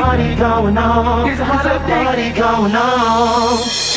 party going on. There's a party going on.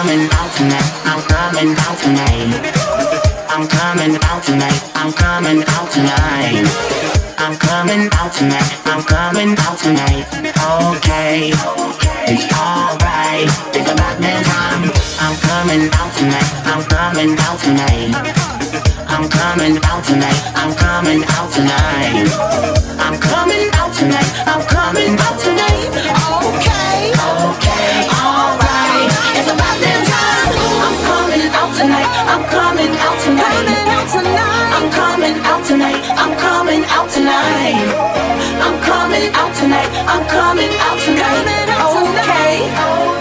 coming out tonight. I'm coming out tonight. I'm coming out tonight. I'm coming out tonight. I'm coming out tonight. I'm coming out tonight. Okay, it's alright. It's about that time. I'm coming out tonight. I'm coming out tonight. I'm coming out tonight. I'm coming out tonight. I'm coming out tonight. I'm coming out tonight. tonight. I'm coming out tonight. I'm coming out tonight. I'm coming out tonight. Okay.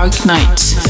Dark night.